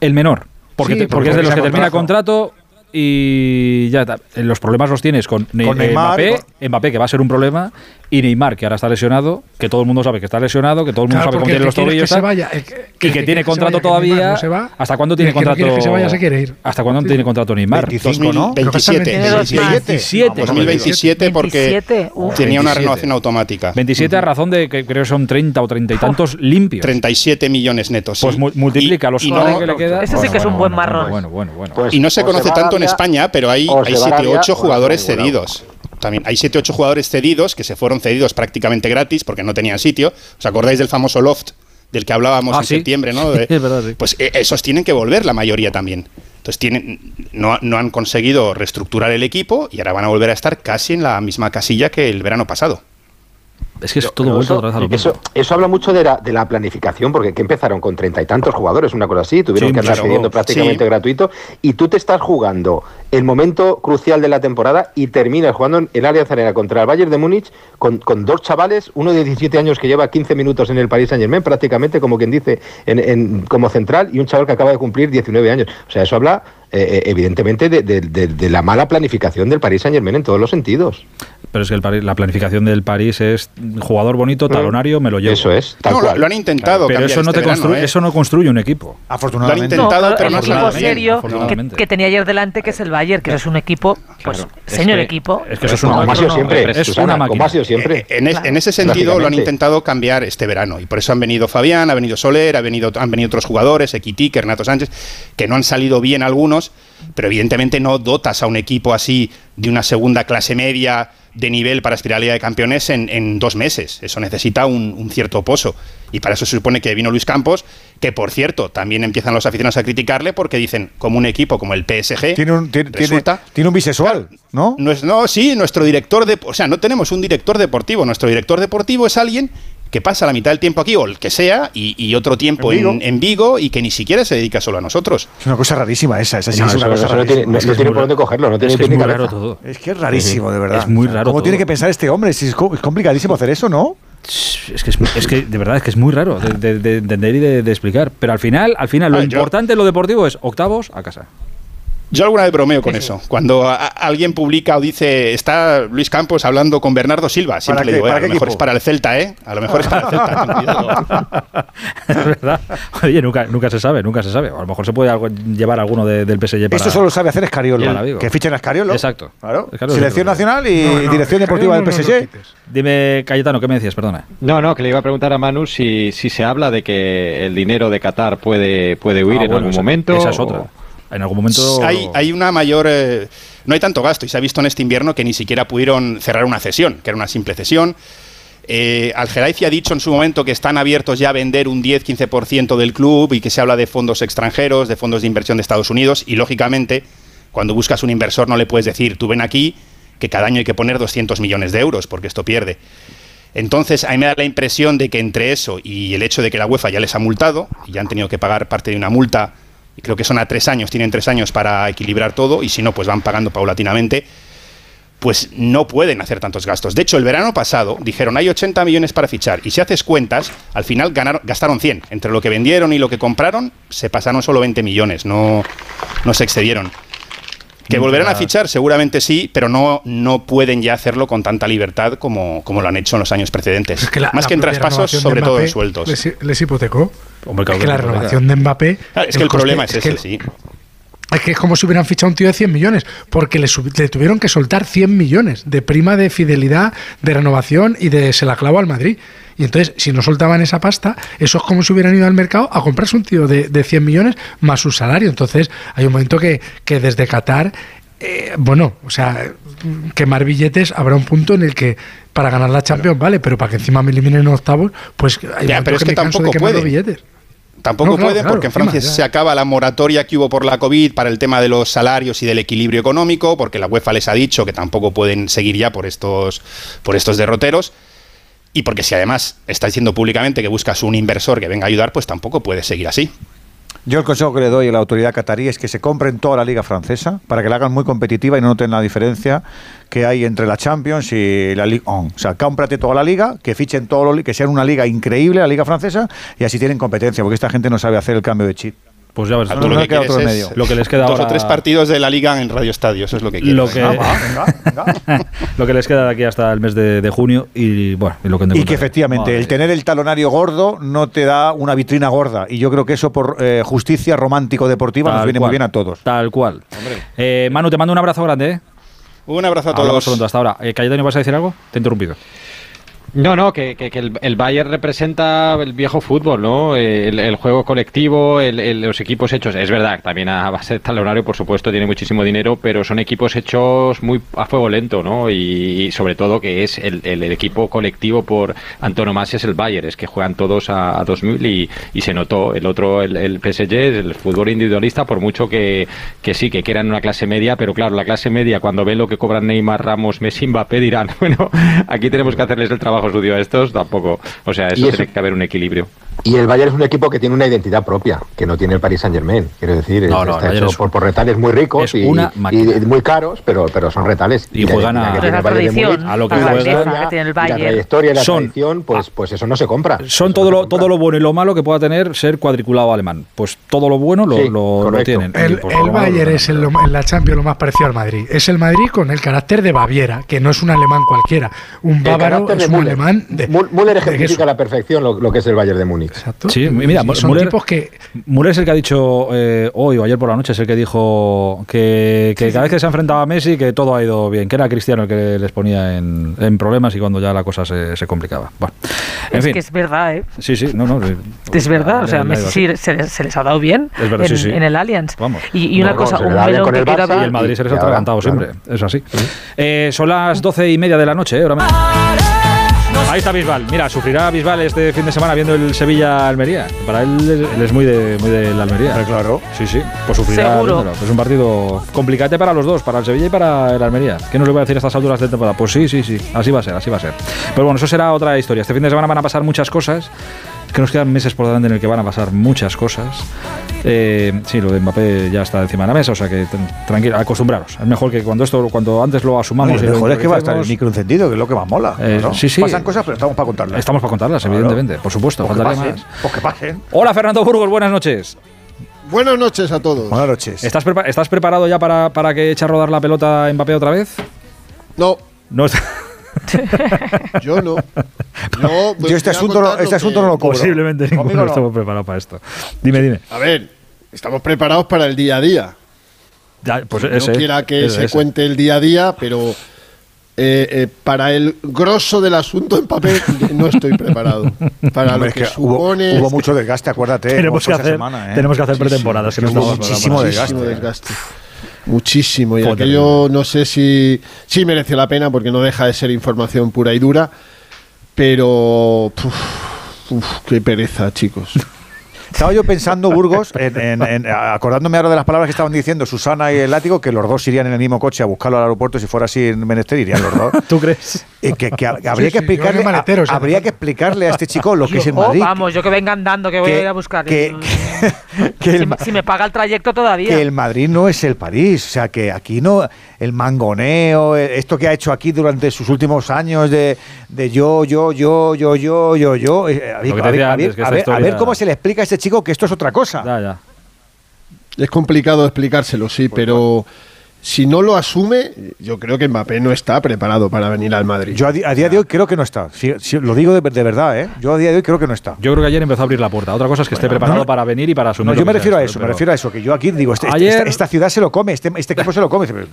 El menor. Porque, Sí, te- porque porque es de los que termina contrato y ya está. Los problemas los tienes con, Ne- Con Neymar, Mbappé, con- Mbappé, que va a ser un problema, y Neymar, que ahora está lesionado, que todo el mundo sabe que está lesionado, que todo el mundo Claro, sabe cómo tiene el los tobillos. que vaya, el que- y el que, tiene que se contrato vaya, todavía. no se va, ¿Hasta cuándo tiene el que no contrato? que se vaya se quiere ir. ¿Hasta cuándo tiene contrato Neymar? 25, ¿no? Creo que hasta el 2027. Tiene dos más. 27. Vamos, 2027 porque 27, uf. tenía una 27. renovación automática. 27 a razón de que creo que son 30 o 30 y tantos limpios. 37 millones netos. sí. Pues mu- multiplica los que le queda. Ese sí que es un buen marrón. Bueno, bueno, bueno. Pues- Y no se o conoce va a tanto en España, pero hay, o se hay va a 7 Arabia, 8 o no jugadores cedidos. También hay 7 8 jugadores cedidos que se fueron cedidos prácticamente gratis porque no tenían sitio. ¿Os acordáis del famoso loft del que hablábamos Ah, en sí. septiembre, ¿no? Es verdad, sí. Pues eh, esos tienen que volver la mayoría también. Entonces tienen, no, no han conseguido reestructurar el equipo y ahora van a volver a estar casi en la misma casilla que el verano pasado. Es que es todo vuelto eso, otra vez a lo mismo. eso, eso habla mucho de la, de la planificación, porque que empezaron con treinta y tantos jugadores, una cosa así, tuvieron Sí, que andar claro, cediendo prácticamente sí. gratuito, y tú te estás jugando el momento crucial de la temporada y terminas jugando en el Allianz Arena contra el Bayern de Múnich con, con dos chavales, uno de 17 años que lleva 15 minutos en el Paris Saint Germain, prácticamente como quien dice, en, en- como central, y un chaval que acaba de cumplir 19 años. O sea, eso habla eh, eh, evidentemente de, de- de- de la mala planificación del Paris Saint Germain en todos los sentidos. Pero es que el París- la planificación del París es jugador bonito, talonario, me lo llevo. Eso es, tal No, lo, cual. lo han intentado. Pero eso no, este te verano, construye, ¿eh? eso no construye un equipo. Afortunadamente. Lo han intentado, No, pero el no serio que, tenía ayer delante, que es el Bayern, que es un equipo, pues, Claro. Es señor que- equipo. es que eso es una ha sido no, siempre, es Susana, una como máquina. ha sido siempre. Eh, En, es- Claro. en ese sentido lo han intentado cambiar este verano y por eso han venido Fabián, ha venido Soler, ha venido, han venido otros jugadores, Equitique, Renato Sánchez, que no han salido bien algunos, pero evidentemente no dotas a un equipo así de una segunda clase media de nivel para aspirar a la Liga de Campeones en, en dos meses. Eso necesita un, un cierto pozo. Y para eso se supone que vino Luis Campos, que por cierto, también empiezan los aficionados a criticarle porque dicen, como un equipo como el PSG, Tiene un, tiene, tiene- un bisexual, ¿no? no, es- no, sí, nuestro director de, o sea, no tenemos un director deportivo. Nuestro director deportivo es alguien que pasa la mitad del tiempo aquí o el que sea y, y otro tiempo En Vigo. en Vigo. y que ni siquiera se dedica solo a nosotros. Es una cosa rarísima esa. Esa sí No, es una eso- cosa eso no tiene, rarísima. no- Es que no es tiene por dónde cogerlo, no tiene Es que es raro todo. Es que es rarísimo, de verdad. Es muy raro ¿Cómo todo. tiene que pensar este hombre? Si es, co- es complicadísimo hacer eso, ¿no? Es que, es, es que de verdad es que es muy raro de, de- de entender y de, de explicar. Pero al final, al final, lo Ah, yo- importante en lo deportivo es octavos a casa. Yo alguna vez bromeo con eso. Cuando a- a- alguien publica o dice, está Luis Campos hablando con Bernardo Silva, siempre le digo, "Eh, ¿Para a lo mejor equipo?" es para el Celta, ¿eh? A lo mejor es para el Celta. es verdad. Oye, nunca, nunca se sabe, nunca se sabe. A lo mejor se puede algo- llevar alguno de- del PSG para. Esto solo sabe hacer Escariolo. Que fichen a Escariolo. Exacto. Claro. Escariolo Selección nacional y No, no, dirección deportiva no, del PSG. Dime, Cayetano, ¿qué me decías? Perdona. No, no, que le iba a preguntar a Manu si, si se habla de que el dinero de Qatar puede, puede huir Ah, en bueno, algún esa- momento. Esa es o- otra. En algún momento. hay, hay una mayor. eh, no hay tanto gasto y se ha visto en este invierno que ni siquiera pudieron cerrar una cesión, que era una simple cesión. Eh, Algeraifi ha dicho en su momento que están abiertos ya a vender un 10-15% del club y que se habla de fondos extranjeros, de fondos de inversión de Estados Unidos y lógicamente cuando buscas un inversor no le puedes decir tú ven aquí que cada año hay que poner 200 millones de euros porque esto pierde. Entonces, a mí me da la impresión de que entre eso y el hecho de que la UEFA ya les ha multado y ya han tenido que pagar parte de una multa, creo que son a tres años, tienen tres años para equilibrar todo, y si no, pues van pagando paulatinamente, pues no pueden hacer tantos gastos. De hecho, el verano pasado dijeron hay 80 millones para fichar, y si haces cuentas, al final gastaron 100. Entre lo que vendieron y lo que compraron, se pasaron solo 20 millones, no, no se excedieron. Que volverán a fichar, seguramente sí, pero no, no pueden ya hacerlo con tanta libertad como, como lo han hecho en los años precedentes. Es que la- Más la que en traspasos, sobre todo en sueldos. Les, les hipotecó. Hombre, es que la renovación de Mbappé. Ah, es que el coste- problema es, ese, sí. Es que es como si hubieran fichado un tío de 100 millones, porque le, le tuvieron que soltar 100 millones de prima de fidelidad, de renovación y de se la clavo al Madrid. Y entonces, si no soltaban esa pasta, eso es como si hubieran ido al mercado a comprarse un tío de, de 100 millones más su salario. Entonces, hay un momento que, que desde Qatar, eh, bueno, o sea, quemar billetes habrá un punto en el que para ganar la Champions, vale, pero para que encima me eliminen en octavos, pues hay Ya, pero es que me canso de tampoco quemar los puede. billetes. Tampoco No, claro, puede claro, porque en Francia se acaba la moratoria que hubo por la COVID para el tema de los salarios y del equilibrio económico, porque la UEFA les ha dicho que tampoco pueden seguir ya por estos, por estos derroteros. Y porque si además está diciendo públicamente que buscas un inversor que venga a ayudar, pues tampoco puede seguir así. Yo el consejo que le doy a la autoridad catarí es que se compren toda la liga francesa para que la hagan muy competitiva y no noten la diferencia que hay entre la Champions y la Ligue 1. O sea, cómprate toda la liga, que fichen todo lo que sea una liga increíble la liga francesa y así tienen competencia, porque esta gente no sabe hacer el cambio de chip. Pues ya ves, Ah, no, tú no lo que quieres otro medio. Lo que les queda dos ahora- o tres partidos de la liga en Radio Estadio, eso es lo que quieres. Lo que, venga, venga. lo que les queda de aquí hasta el mes de, de junio y bueno, y lo que Y que efectivamente Madre el tener el talonario gordo no te da una vitrina gorda. Y yo creo que eso por eh, justicia romántico-deportiva nos Tal viene cual, muy bien a todos. Tal cual. Eh, Manu, te mando un abrazo grande. ¿eh? Un abrazo a Hablamos todos. pronto. Hasta ahora. Eh, Cayetano, ¿vas a decir algo? Te he interrumpido. No, no, que, que- que el, el Bayern representa el viejo fútbol, ¿no? El, juego colectivo, el- los equipos hechos. Es verdad, también a base de talonario, por supuesto, tiene muchísimo dinero, pero son equipos hechos muy a fuego lento, ¿no? Y, y sobre todo que es el, equipo colectivo por antonomasia es el Bayern, es que juegan todos a, a 2000 y, y se notó. El otro, el, PSG, el fútbol individualista, por mucho que, que sí, que quieran una clase media, pero claro, la clase media, cuando ven lo que cobran Neymar, Ramos, Messi, Mbappé, dirán, bueno, aquí tenemos que hacerles el trabajo sucio a estos, tampoco. O sea, eso, eso- tiene que haber un equilibrio. Y el Bayern es un equipo que tiene una identidad propia, que no tiene el Paris Saint Germain. Quiero decir, No, no, el está Bayern hecho es- por, por retales muy ricos y, muy caros, pero, pero son retales. Y la juegan a- que tiene La el Bayern de tradición, Múnich, a lo que la juegan. historia, que tiene el y La Bayern. trayectoria y la Son- tradición, pues, pues eso no se compra. Son todo no lo, compra. todo lo bueno y lo malo que pueda tener ser cuadriculado alemán. Pues todo lo bueno lo, Sí, lo- tienen. El, el Bayern es el- en la Champions lo más parecido al Madrid. Es el Madrid con el carácter de Baviera, que no es un alemán cualquiera. Un bávaro es un alemán de. Müller ejemplifica a la perfección lo que es el Bayern de Múnich. Exacto. Sí, mira, son Müller- tipos que. Müller es el que ha dicho eh, hoy o ayer por la noche, es el que dijo que, que cada vez que se ha enfrentado a Messi que todo ha ido bien, que era Cristiano el que les ponía en, en problemas y cuando ya la cosa se, se complicaba. Bueno, en es fin. que es verdad, ¿eh? Sí, sí, no, no. Es verdad, o sea, Messi sí se, les- se les ha dado bien Es verdad, en, sí, sí. en el Allianz. Vamos. Y, y una No, cosa, un melón con que el quiero Barça Y el Madrid se les ha atragantado claro. siempre, es así. Eh, son las doce y media de la noche, ¿eh? Ahora mismo. Ahí está Bisbal. Mira, sufrirá Bisbal este fin de semana viendo el Sevilla-Almería. Para él, es- él es muy de, muy de la Almería. Claro. Sí, sí, pues sufrirá. Seguro. viéndolo. Es un partido complicante para los dos, para el Sevilla y para el Almería. ¿Qué nos le voy a decir a estas alturas de temporada? Pues sí, sí, sí, así va a ser, así va a ser. Pero bueno, eso será otra historia. Este fin de semana van a pasar muchas cosas. Es que nos quedan meses por delante en el que van a pasar muchas cosas. Eh, sí, lo de Mbappé ya está encima de la mesa, o sea que tranquilo, acostumbraros. Es mejor que cuando esto, cuando antes lo asumamos. Y lo lo mejor es que va a estar el micro encendido, que es lo que más mola. Eh, ¿no? sí, sí. Pasan cosas, pero estamos para contarlas. Estamos para contarlas, Claro. evidentemente, por supuesto. Pues que pasen. más. Pues que pasen. Hola Fernando Burgos, buenas noches. Buenas noches a todos. Buenas noches. ¿Estás, prepa- ¿estás preparado ya para, para que eche a rodar la pelota Mbappé otra vez? No, No está- yo no. Yo, Yo este asunto, no, este asunto no lo cubro. Posiblemente ninguno no. estamos preparados para esto. Dime, dime. A ver, estamos preparados para el día a día. Ya, pues no ese, quiera que ese, se ese. cuente el día a día, pero eh, eh, para el grosso del asunto en papel no estoy preparado. Para Hombre, lo es que, que hubo, supone hubo mucho desgaste, acuérdate. Tenemos que, hacer, semana, ¿eh? tenemos que hacer Sí, pretemporadas. sí, que no muchísimo preparados. muchísimo desgaste. desgaste. Muchísimo. Y aquello no sé si sí mereció la pena porque no deja de ser información pura y dura, pero uf, uf, qué pereza, chicos. Estaba yo pensando, Burgos, en, en- en- acordándome ahora de las palabras que estaban diciendo Susana y el látigo, que los dos irían en el mismo coche a buscarlo al aeropuerto si fuera así en menester, irían los dos. ¿Tú crees? Y que, que habría Sí, que explicarle, sea, habría que explicarle a este chico lo que es el Oh, Madrid. vamos, yo que venga andando, que voy que- a ir a buscar. que- que- el si, si me paga el trayecto todavía. que el Madrid no es el París, o sea que aquí no el mangoneo, eh, esto que ha hecho aquí durante sus últimos años de, de yo, yo, yo, yo, yo, yo, yo, eh, a ver, te a ver, a ver, a a cómo se le explica a este chico que esto es otra cosa. Ya, ya. Es complicado explicárselo, sí, pero si no lo asume, yo creo que Mbappé no está preparado para venir al Madrid. Yo a, di- a día de hoy creo que no está. Lo digo de, de verdad, ¿eh? Yo a día de hoy creo que no está. Yo creo que ayer empezó a abrir la puerta. Otra cosa es que esté preparado no. para venir y para asumir. No, yo me refiero sea a eso, me refiero a eso, que yo aquí digo, este- este- Ayer- esta, esta ciudad se lo come, este, este equipo se lo come. Pero,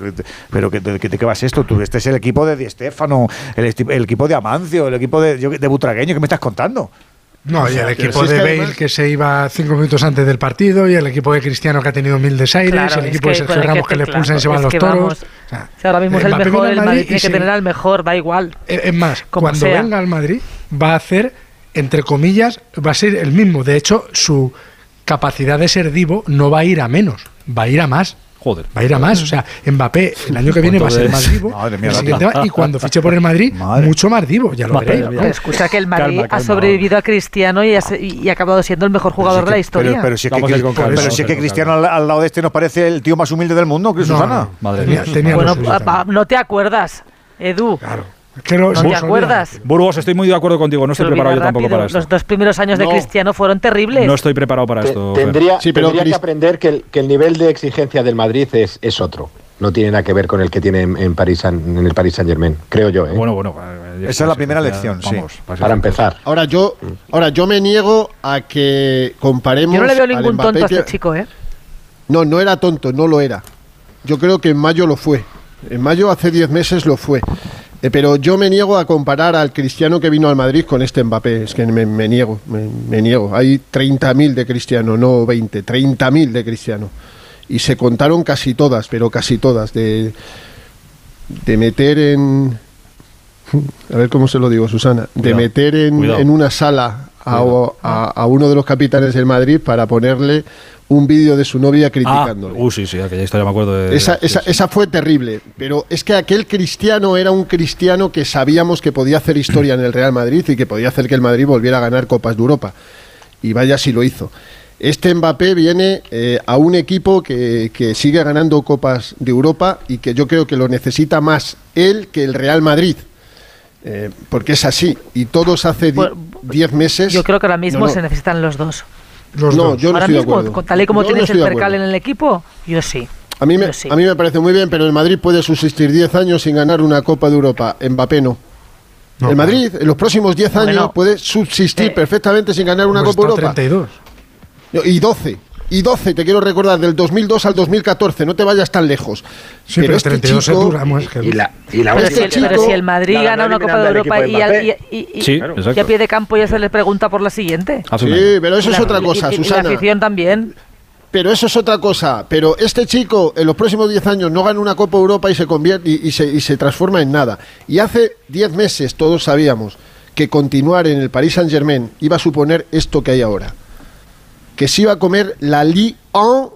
pero de, que- de qué vas esto tú? Este es el equipo de Di Stéfano, el, esti- el equipo de Amancio, el equipo de, yo- de Butragueño, ¿qué me estás contando? No, O y el equipo de Bale además- que se iba cinco minutos antes del partido, y el equipo de Cristiano que ha tenido mil desaires, Claro, el equipo de Sergio Ramos que, le claro, pulsan y se van los toros. vamos, O sea, si ahora mismo es el Mbappé mejor, el Madrid y tiene que tener al mejor, da igual. Es es más, cuando sea. venga al Madrid va a hacer, entre comillas, va a ser el mismo. De hecho, su capacidad de ser divo no va a ir a menos, va a ir a más. Joder. Va a ir a más. O sea, Mbappé el año que viene va a ser más. Madre mía, va- y cuando fiche por el Madrid, Madre. mucho más divo, ya lo Madre veréis. mía. Escucha que el Madrid Calma, ha calma. sobrevivido a Cristiano y ha, se- y ha acabado siendo el mejor jugador de la historia. Pero, pero si es que, pero si es Cristiano al, al lado de este nos parece el tío más humilde del mundo, que No, Susana. no, Madre tenía- mía. tenía bueno, también. pa- no te acuerdas, Edu. Claro. Que ¿No te acuerdas? Burgos, estoy muy de acuerdo contigo. No estoy preparado yo olvida tampoco rápido. para esto. Los dos primeros años de No. Cristiano fueron terribles. No estoy preparado para Te- esto. Tendría Sí, pero tendría que aprender que el, que el nivel de exigencia del Madrid es, es otro. No tiene nada que ver con el que tiene en, en París, en el Paris Saint Germain, creo yo. ¿eh? Bueno, bueno. Esa es la primera lección, sí. para empezar. Ahora yo, ahora yo me niego a que comparemos. Yo no le veo ningún Mbappé tonto a que- este chico, ¿eh? No, no era tonto, no lo era. Yo creo que en mayo lo fue. En mayo hace 10 meses lo fue. Eh, pero yo me niego a comparar al cristiano que vino al Madrid con este Mbappé. Es que me, me niego, me, me niego. Hay 30.000 de cristiano, no 20, 30.000 de cristiano. Y se contaron casi todas, pero casi todas. De, de meter en. A ver cómo se lo digo, Susana. De meter en, en una sala a, a- a uno de los capitanes del Madrid para ponerle un vídeo de su novia Ah, criticándole. uh, sí, sí, aquella historia me acuerdo de. Esa, sí, esa, sí. esa fue terrible, pero es que aquel cristiano era un cristiano que sabíamos que podía hacer historia en el Real Madrid y que podía hacer que el Madrid volviera a ganar Copas de Europa. Y vaya si lo hizo. Este Mbappé viene eh, a un equipo que, que sigue ganando Copas de Europa y que yo creo que lo necesita más él que el Real Madrid. Eh, porque es así. Y todos hace di- Bueno, 10 meses. Yo creo que ahora mismo No, no. se necesitan los dos. Los No, dos. yo no ahora estoy de mismo, acuerdo. con tal y como Yo tienes el de percal acuerdo. en el equipo, yo sí. A mí, me, sí. a mí me parece muy bien, pero el Madrid puede subsistir 10 años sin ganar una Copa de Europa. Mbappé no. No, el Madrid, en los próximos 10 Bueno, años, puede subsistir eh, perfectamente sin ganar una Pues Copa de Europa. 32. No, Y 12. Y 12, te quiero recordar, del 2002 al 2014. No te vayas tan lejos. Sí, pero, este 32 chico- es dura, es que Y la, y la Pero, Este si, chico- pero si el Madrid gana una Copa de Europa y, y, y- y- Sí, y exacto. a pie de campo ya se le pregunta por la siguiente. Sí, pero eso es La- otra cosa, y- y- y Susana. la afición también. Pero eso es otra cosa. Pero este chico en los próximos 10 años no gana una Copa Europa y se convierte y, y se, y se transforma en nada. Y hace 10 meses todos sabíamos que continuar en el Paris Saint Germain iba a suponer esto que hay ahora. Que se iba a comer la Ligue 1,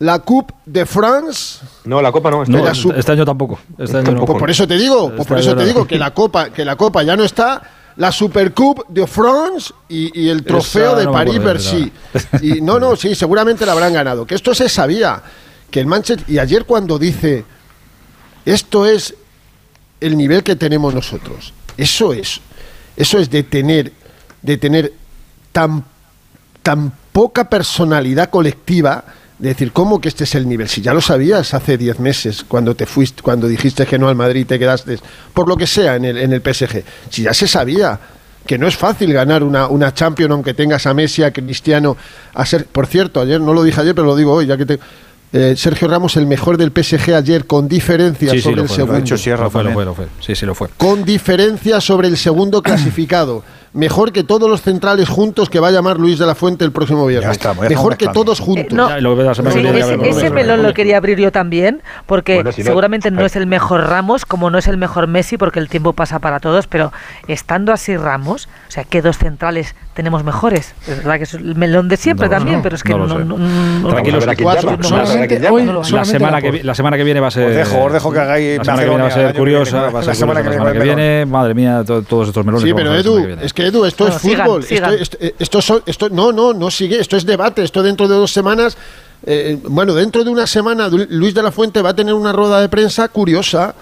la Coupe de France. No, la Copa no. No, Era este, su- este año tampoco. Este año no. Pues por eso te digo, pues Este por eso año te digo que la Copa, que la Copa ya no está. La Supercoupe de France y, y el trofeo Esa de no me Paris acuerdo de Bercy. Y no, no, sí, seguramente la habrán ganado. Que esto se sabía. Que el Manchester. Y ayer cuando dice. Esto es el nivel que tenemos nosotros. Eso es. Eso es de tener. De tener tan, tan poca personalidad colectiva. De decir, ¿cómo que este es el nivel? Si ya lo sabías hace 10 meses, cuando te fuiste, cuando dijiste que no al Madrid y te quedaste, por lo que sea, en el, en el PSG. Si ya se sabía que no es fácil ganar una, una Champions aunque tengas a Messi, a Cristiano, a ser. Por cierto, ayer no lo dije ayer, pero lo digo hoy, ya que te. eh, Sergio Ramos, el mejor del PSG ayer, con diferencia Sí, sí, sobre lo el fue, lo ha segundo. hecho Sierra Lo fue, lo fue, lo fue. Sí, sí, lo fue. Con diferencia sobre el segundo clasificado. Mejor que todos los centrales juntos que va a llamar Luis de la Fuente el próximo viernes. Ya ya Mejor que todos Eh, juntos. no, Ya, lo sí, ese, melón lo quería abrir yo también, porque Bueno, si no- seguramente no es el mejor Ramos, como no es el mejor Messi, porque el tiempo pasa para todos, pero estando así Ramos, o sea, ¿qué dos centrales tenemos mejores? Es verdad que es el melón de siempre No también, pero es que no no, lo sé. no- no- Tranquilos, La semana, que, la semana que viene va a ser. Os dejo, os dejo que hagáis La semana que viene va a ser curiosa. la semana que viene, madre mía, to- todos estos melones. Sí, pero Edu, es que Edu, esto Bueno, es sigan, fútbol. sigan. Esto, esto- esto esto- no, no, no sigue. Esto es debate. Esto dentro de dos semanas. eh, bueno, dentro de una semana Lu- Luis de la Fuente va a tener una rueda de prensa curiosa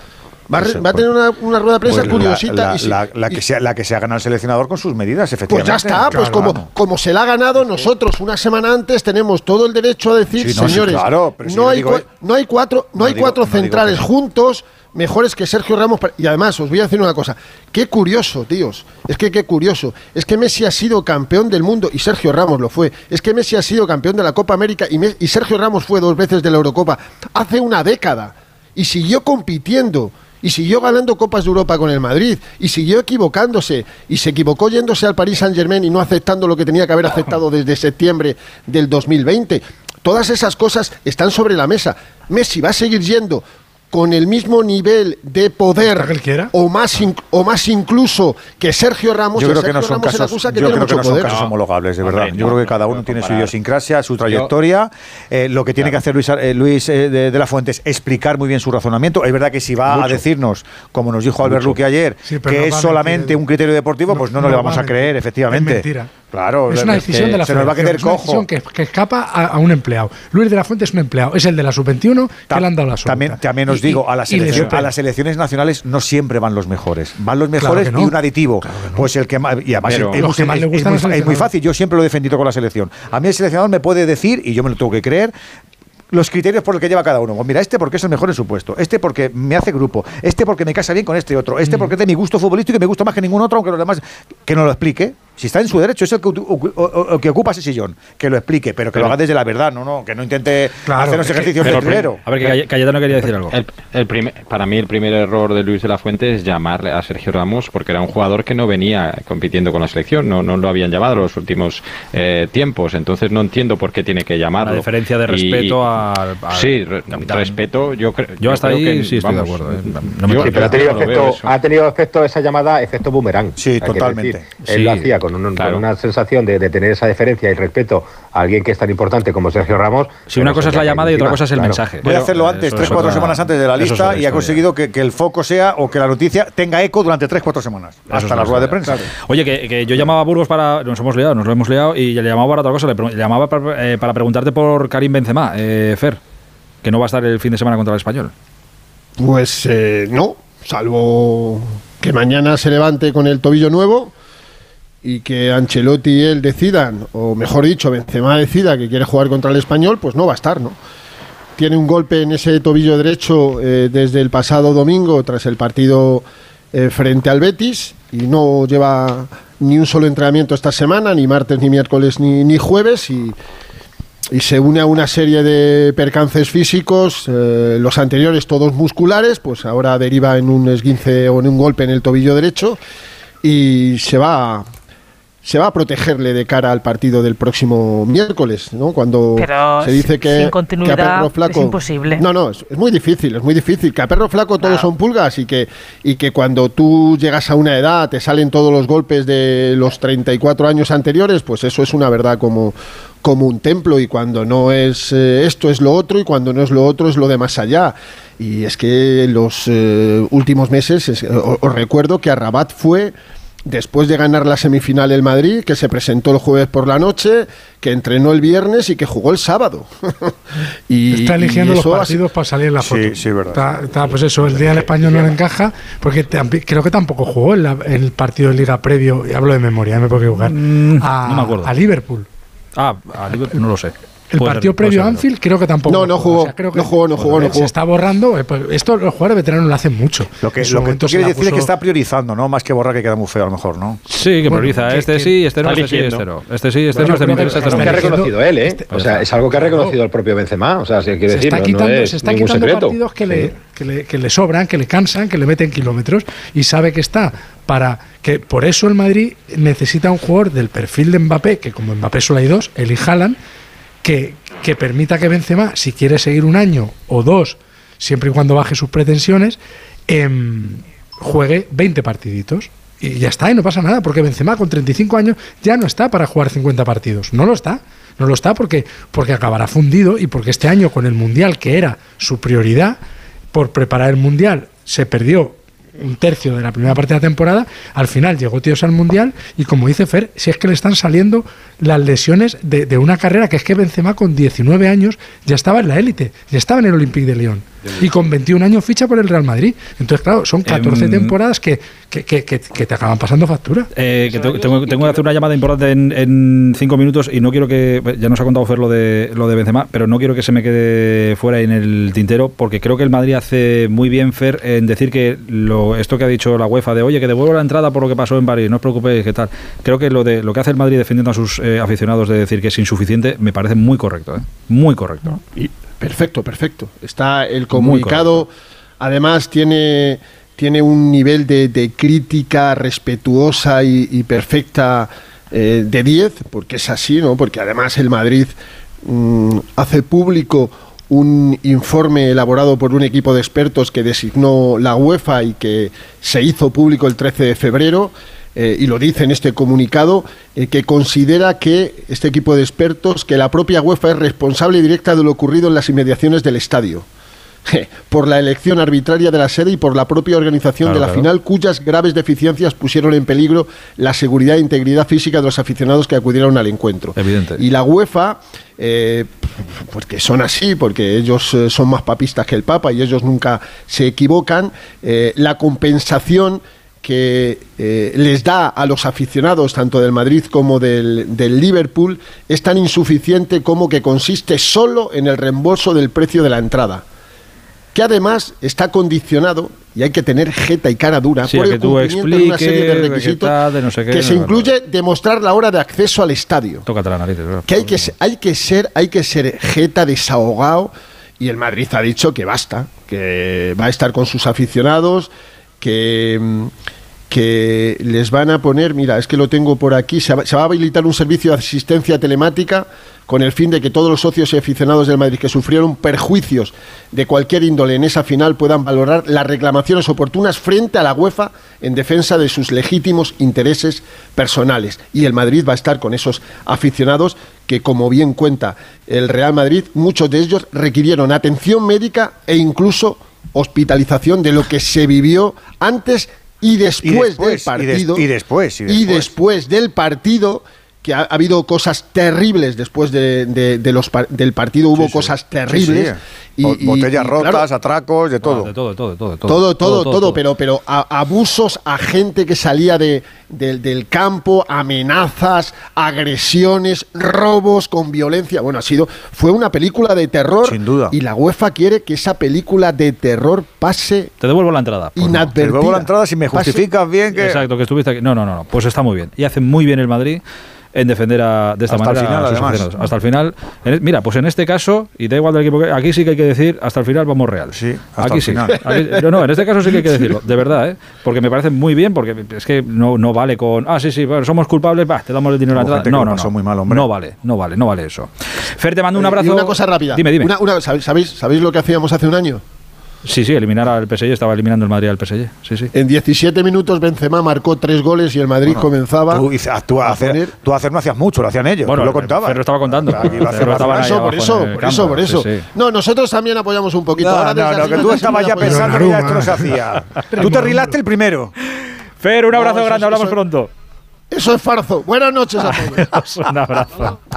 Va a, re- Eso, va a tener una, una rueda de prensa Pues curiosita. La, y si- la- la que y- sea, la que se ha ganado el seleccionador con sus medidas, pues efectivamente. ya está, pues Claro, como, como se la ha ganado, nosotros una semana antes tenemos todo el derecho a decir, Sí, no, sí, señores, claro, pero si no, hay digo- cua- no hay cuatro, no, no hay cuatro digo centrales no. juntos mejores que Sergio Ramos. Y además, os voy a decir una cosa, qué curioso, tíos, es que qué curioso, es que Messi ha sido campeón del mundo y Sergio Ramos lo fue, es que Messi ha sido campeón de la Copa América y Sergio Ramos fue dos veces de la Eurocopa hace una década y siguió compitiendo. Y siguió ganando Copas de Europa con el Madrid. Y siguió equivocándose. Y se equivocó yéndose al Paris Saint Germain y no aceptando lo que tenía que haber aceptado desde septiembre del 2020. Todas esas cosas están sobre la mesa. Messi va a seguir yendo con el mismo nivel de poder o más o más incluso que Sergio Ramos. Yo creo que no son Ramos casos, que yo tiene creo que mucho no son casos homologables, de Hombre, verdad. yo no, creo que cada uno tiene su idiosincrasia, su trayectoria. Eh, lo que tiene que hacer Luis, eh, Luis eh, de, de la Fuente es explicar muy bien su razonamiento. Es verdad que si va a decirnos, como nos dijo Albert Luque ayer, Sí, que no es solamente mentir. un criterio deportivo, pues no, No, nos le vamos va a a creer, efectivamente. Es mentira. Claro, Es una es que decisión de la se nos va a quedar es una cojo. decisión que, que escapa a, a un empleado. Luis de la Fuente es un empleado, es el de la sub-21 que le han dado la absoluta. También, también os Y- digo, y- a, la y le selección- supera. a las selecciones nacionales no siempre van los mejores. Van los mejores no. y un aditivo. Claro que no. Pues el que más. Y además Pero- es, Los que más es- le es gustan muy, es fácil. Yo siempre lo he defendido con la selección. A mí el seleccionador me puede decir, y yo me lo tengo que creer, los criterios por los que lleva cada uno. Pues mira, este porque es el mejor en su puesto, este porque me hace grupo, este porque me casa bien con este otro, Mm. este porque es de mi gusto futbolístico y me gusta más que ningún otro, aunque los demás que no lo explique. Si está en su derecho, es el que, ocu- o- o- que ocupa ese sillón, que lo explique, pero que lo haga desde la verdad, no, no, que no intente Claro, hacer los ejercicios de trilero. A ver, que Cayetano quería decir algo. El, el primer- para mí el primer error de Luis de la Fuente es llamarle a Sergio Ramos porque era un jugador que no venía compitiendo con la selección, no, no lo habían llamado los últimos eh, tiempos, entonces no entiendo por qué tiene que llamarlo. La diferencia de Y- respeto al- al Sí, re- respeto, yo, creo Yo hasta creo ahí que, sí estoy de acuerdo, eh. No me yo- pero ha tenido, yo no efecto, ha tenido efecto esa llamada, efecto boomerang. Sí, totalmente. decir. Él lo hacía con, un- con una sensación de, de tener esa deferencia y respeto a alguien que es tan importante como Sergio Ramos. Sí, una cosa es la llamada y otra cosa es el claro. mensaje. Voy a hacerlo antes, tres, es cuatro semanas antes de la lista y ha conseguido que, que el foco sea o que la noticia tenga eco durante tres, cuatro semanas. Hasta la rueda de prensa. Oye, que, yo llamaba a Burgos para. Nos hemos liado, nos lo hemos liado y le llamaba para otra cosa. Le, llamaba para, eh, para preguntarte por Karim Benzema, eh, Que no va a estar el fin de semana contra el español. Pues eh, no, salvo que mañana se levante con el tobillo nuevo y que Ancelotti y él decidan, o mejor dicho, Benzema decida que quiere jugar contra el español, pues no va a estar, ¿no? Tiene un golpe en ese tobillo derecho eh, desde el pasado domingo tras el partido eh, frente al Betis y no lleva ni un solo entrenamiento esta semana, ni martes, ni miércoles, ni, ni jueves y, y se une a una serie de percances físicos, eh, los anteriores todos musculares, pues ahora deriva en un esguince o en un golpe en el tobillo derecho y se va se va a protegerle de cara al partido del próximo miércoles, ¿no? Cuando Pero se dice que, sin continuidad que a Perro Flaco es imposible. No, no, es, es muy difícil, es muy difícil. Que a Perro Flaco todos Claro. son pulgas y que y que cuando tú llegas a una edad te salen todos los golpes de los 34 años anteriores, pues eso es una verdad como como un templo y cuando no es eh, esto es lo otro y cuando no es lo otro es lo de más allá. Y es que los eh, últimos meses, es- o- os recuerdo que a Rabat fue después de ganar la semifinal el Madrid, que se presentó el jueves por la noche, que entrenó el viernes y que jugó el sábado. y, Está eligiendo y los partidos para salir en la Sí, foto. sí, verdad. Está, está, pues eso, el día del español no le encaja, porque creo que tampoco jugó en, la- en el partido de liga previo, y hablo de memoria, me puedo equivocar, Mm, a, no me acuerdo. a Liverpool. Ah, a Liverpool no lo sé. El Puede partido previo a. Anfield creo que tampoco. No, no jugó, creo que- no jugó, no jugó, no Se jugó. está borrando. eh, pues esto los jugadores veteranos lo hacen mucho. Lo que, lo que tú se quieres decir es que está priorizando, ¿no? Más que borrar que queda muy feo a lo mejor, ¿no? Sí, que Bueno, prioriza. que- Este que sí, este no, este sí, este no. Este sí, este Bueno, no, este que interesa, este Es no que me ha interesa. reconocido él, ¿eh? Este- o sea, es algo que ha reconocido el propio Benzema. O sea, si quiere se decir, está no- quitando, no es se está ningún quitando secreto. partidos que, Sí. le, que, le, que le sobran, que le cansan, que le meten kilómetros y sabe que está para que por eso el Madrid necesita un jugador del perfil de Mbappé, que como Mbappé solo hay dos, el y Haaland, que, permita que Benzema, si quiere seguir un año o dos, siempre y cuando baje sus pretensiones, em, juegue 20 partiditos. Y ya está, y no pasa nada, porque Benzema con 35 años ya no está para jugar 50 partidos. No lo está. No lo está porque, porque acabará fundido y porque este año con el Mundial, que era su prioridad, por preparar el Mundial, se perdió un tercio de la primera parte de la temporada, al final llegó Tíos al Mundial y como dice Fer, si es que le están saliendo las lesiones de, de una carrera que es que Benzema con 19 años ya estaba en la élite, ya estaba en el Olympique de Lyon. Y con 21 años ficha por el Real Madrid. Entonces, claro, son 14 Em, temporadas que, que, que- que- que te acaban pasando factura. Eh, que tengo, que hacer una llamada importante en, en cinco minutos y no quiero que. Ya nos ha contado Fer lo de, lo de Benzema, pero no quiero que se me quede fuera en el tintero porque creo que el Madrid hace muy bien, Fer, en decir que lo, esto que ha dicho la UEFA de oye, que devuelvo la entrada por lo que pasó en París, no os preocupéis, qué tal. Creo que lo, de, lo que hace el Madrid defendiendo a sus eh, aficionados de decir que es insuficiente me parece muy correcto, ¿eh? muy correcto. Y- perfecto, perfecto. Está el comunicado, además tiene, tiene un nivel de, de crítica respetuosa y, y perfecta eh, de 10, porque es así, ¿no? Porque además el Madrid mm, hace público un informe elaborado por un equipo de expertos que designó la UEFA y que se hizo público el 13 de febrero, eh, y lo dice en este comunicado, eh, que considera que este equipo de expertos, que la propia UEFA es responsable directa de lo ocurrido en las inmediaciones del estadio. por la elección arbitraria de la sede y por la propia organización Claro, de la claro. final, cuyas graves deficiencias pusieron en peligro la seguridad e integridad física de los aficionados que acudieron al encuentro. Evidente. Y la UEFA, eh, porque son así, porque ellos son más papistas que el Papa y ellos nunca se equivocan, eh, la compensación que eh, les da a los aficionados tanto del Madrid como del, del Liverpool es tan insuficiente como que consiste solo en el reembolso del precio de la entrada que además está condicionado y hay que tener jeta y cara dura Sí, por el cumplimiento de una serie de requisitos tal, de no sé qué, que se no, incluye demostrar la hora de acceso al estadio Tócate la nariz. que hay que hay que ser hay que ser jeta desahogado y el Madrid ha dicho que basta que va a estar con sus aficionados que mm, que les van a poner, mira, es que lo tengo por aquí, se va, a habilitar un servicio de asistencia telemática con el fin de que todos los socios y aficionados del Madrid que sufrieron perjuicios de cualquier índole en esa final puedan valorar las reclamaciones oportunas frente a la UEFA en defensa de sus legítimos intereses personales. Y el Madrid va a estar con esos aficionados que, como bien cuenta el Real Madrid, muchos de ellos requirieron atención médica e incluso hospitalización de lo que se vivió antes y después, después, del y des- partido. y después, y y después. después del partido que ha, ha habido cosas terribles después de, de- de los par- del partido hubo Sí, sí. cosas terribles Sí, sí. Bo- botellas rotas, claro, atracos, de todo. Ah, de todo, de todo, de todo, de todo, todo, todo, pero, pero a- abusos a gente que salía de, del- del campo, amenazas, agresiones, robos con violencia. Bueno, ha sido, fue una película de terror. Sin duda. Y la UEFA quiere que esa película de terror pase Te devuelvo la entrada. Pues no. inadvertida. Te devuelvo la entrada si me Pase- justificas bien que... Exacto, que estuviste aquí. No, no, no, no, pues está muy bien. Y hace muy bien el Madrid en defender a, de esta Hasta el manera final, a sus además. aficionados. Hasta el final. En- mira, pues en este caso, y da igual del equipo que. Aquí sí que hay que decir, hasta el final vamos real. Sí, hasta aquí el sí. final. Aquí- no, no, en este caso sí que hay que decirlo, de verdad, ¿eh? Porque me parece muy bien, porque es que no, no vale con. Ah, sí, sí, bueno, somos culpables, va, te damos el dinero a la No, no, no. muy mal, hombre. No vale, no vale, no vale eso. Fer, te mando un Eh, abrazo. Y una cosa rápida. Dime, dime. Una- una- ¿sabéis, ¿Sabéis lo que hacíamos hace un año? Sí, sí, eliminar al PSG, estaba eliminando el Madrid al PSG. Sí, sí. En 17 minutos Benzema marcó tres goles y el Madrid comenzaba Tú, hice- tú, a hacer, poner- tú hacer no hacías mucho, lo hacían ellos. Bueno, tú lo contabas. Fer lo estaba contando. Por eso, por eso, por eso, por eso. No, nosotros también apoyamos un poquito. No, Ahora no, no, que tú estabas ya pensando que ya esto no se hacía. Tú te rilaste el primero. Fer, un abrazo grande, es- hablamos pronto. Eso es farzo. Buenas noches a todos. Un abrazo.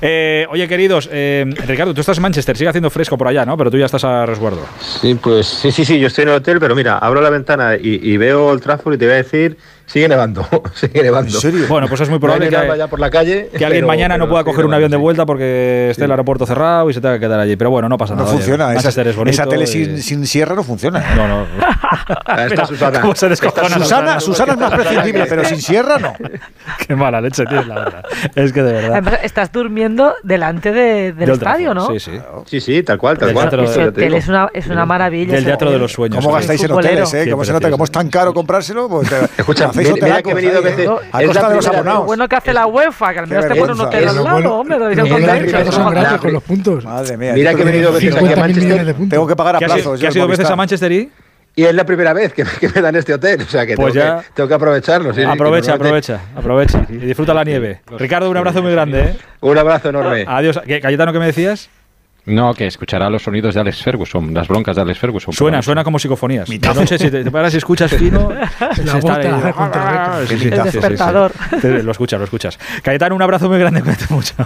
Eh, oye, queridos, eh, Ricardo, tú estás en Manchester, sigue haciendo fresco por allá, ¿no? Pero tú ya estás a resguardo. Sí, pues sí, sí, sí, yo estoy en el hotel, pero mira, abro la ventana y, y veo el Trafford y te voy a decir, sigue nevando, sigue nevando. ¿En serio? Bueno, pues es muy No probable que, nada ya por la calle. que alguien pero- mañana no pueda coger un avión de vuelta porque esté el aeropuerto cerrado y se tenga que quedar allí. Pero bueno, no pasa No nada. oye, funciona. Esa, es bonito. esa tele y- sin, sin sierra no funciona. No, no. Ahí está Susana. ¿Cómo se descojona Susana, Susana es más prescindible, pero sin sierra no. Qué mala leche tienes, la verdad. Es que de verdad. Además, estás durmiendo delante de- del De estadio, ¿no? Sí, sí. Sí, sí, tal cual, tal cual. es una, es una maravilla. Del teatro de los sueños. ¿Cómo gastáis en hoteles, eh? Qué ¿Cómo se nota? ¿Cómo es tan caro comprárselo? Pues Escucha, hacéis mira, mira que he venido veces-. A es costa de los abonados. bueno que hace la UEFA, que al menos te pone un hotel al lado, hombre. Con los puntos. Madre mía. Mira que he venido veces aquí a 50.000 millones de Manchester. Tengo que pagar ¿Qué has, aplazos. que yo has ido veces a Manchester y? Y es la primera vez que, que me dan este hotel, o sea que, Pues tengo, ya- que tengo que aprovecharlo. sí, Aprovecha, aprovecha, aprovecha. Y disfruta la nieve. Ricardo, un abrazo muy grande, ¿eh? Un abrazo enorme. Adiós. ¿Qué, Cayetano, ¿qué me decías? No, que escuchará los sonidos de Alex Ferguson, las broncas de Alex Ferguson. Suena, suena como psicofonías. De noche, si te, paras y escuchas fino, se está ahí- Sí, sí, El sí, sí, despertador. sí. Te- Lo escuchas, lo escuchas. Cayetano, un abrazo muy grande, cuídate mucho.